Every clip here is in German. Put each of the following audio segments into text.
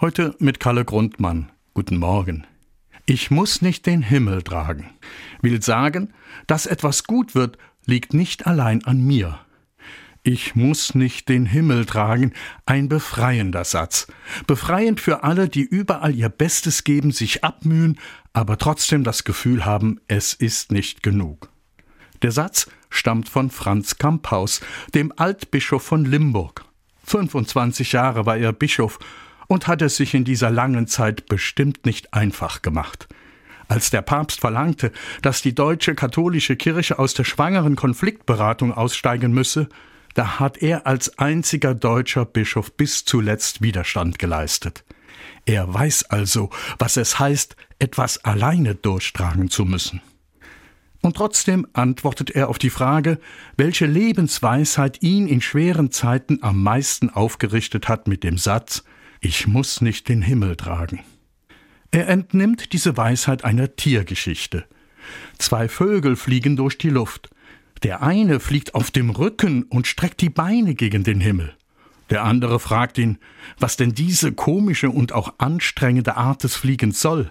Heute mit Kalle Grundmann. Guten Morgen. Ich muss nicht den Himmel tragen. Will sagen, dass etwas gut wird, liegt nicht allein an mir. Ich muss nicht den Himmel tragen, ein befreiender Satz. Befreiend für alle, die überall ihr Bestes geben, sich abmühen, aber trotzdem das Gefühl haben, es ist nicht genug. Der Satz stammt von Franz Kamphaus, dem Altbischof von Limburg. 25 Jahre war er Bischof und hat es sich in dieser langen Zeit bestimmt nicht einfach gemacht. Als der Papst verlangte, dass die deutsche katholische Kirche aus der schwangeren Konfliktberatung aussteigen müsse, da hat er als einziger deutscher Bischof bis zuletzt Widerstand geleistet. Er weiß also, was es heißt, etwas alleine durchtragen zu müssen. Und trotzdem antwortet er auf die Frage, welche Lebensweisheit ihn in schweren Zeiten am meisten aufgerichtet hat mit dem Satz ich muss nicht den Himmel tragen. Er entnimmt diese Weisheit einer Tiergeschichte. Zwei Vögel fliegen durch die Luft. Der eine fliegt auf dem Rücken und streckt die Beine gegen den Himmel. Der andere fragt ihn, was denn diese komische und auch anstrengende Art des Fliegens soll.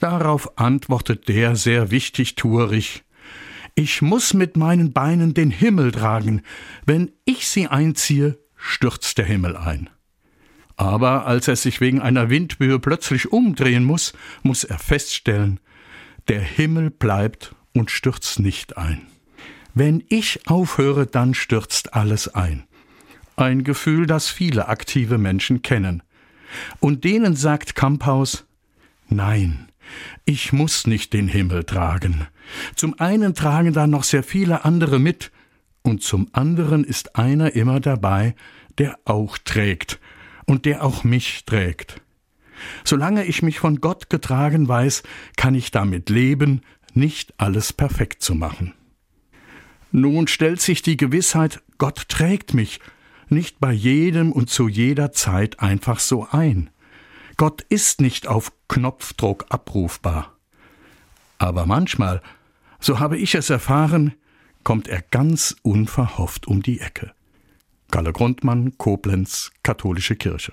Darauf antwortet der sehr wichtig tuerig Ich muss mit meinen Beinen den Himmel tragen, wenn ich sie einziehe, stürzt der Himmel ein. Aber als er sich wegen einer Windböe plötzlich umdrehen muss, muss er feststellen, der Himmel bleibt und stürzt nicht ein. Wenn ich aufhöre, dann stürzt alles ein. Ein Gefühl, das viele aktive Menschen kennen. Und denen sagt Kamphaus, nein, ich muss nicht den Himmel tragen. Zum einen tragen da noch sehr viele andere mit, und zum anderen ist einer immer dabei, der auch trägt, und der auch mich trägt. Solange ich mich von Gott getragen weiß, kann ich damit leben, nicht alles perfekt zu machen. Nun stellt sich die Gewissheit, Gott trägt mich, nicht bei jedem und zu jeder Zeit einfach so ein. Gott ist nicht auf Knopfdruck abrufbar. Aber manchmal, so habe ich es erfahren, kommt er ganz unverhofft um die Ecke. Kalle Grundmann, Koblenz, Katholische Kirche.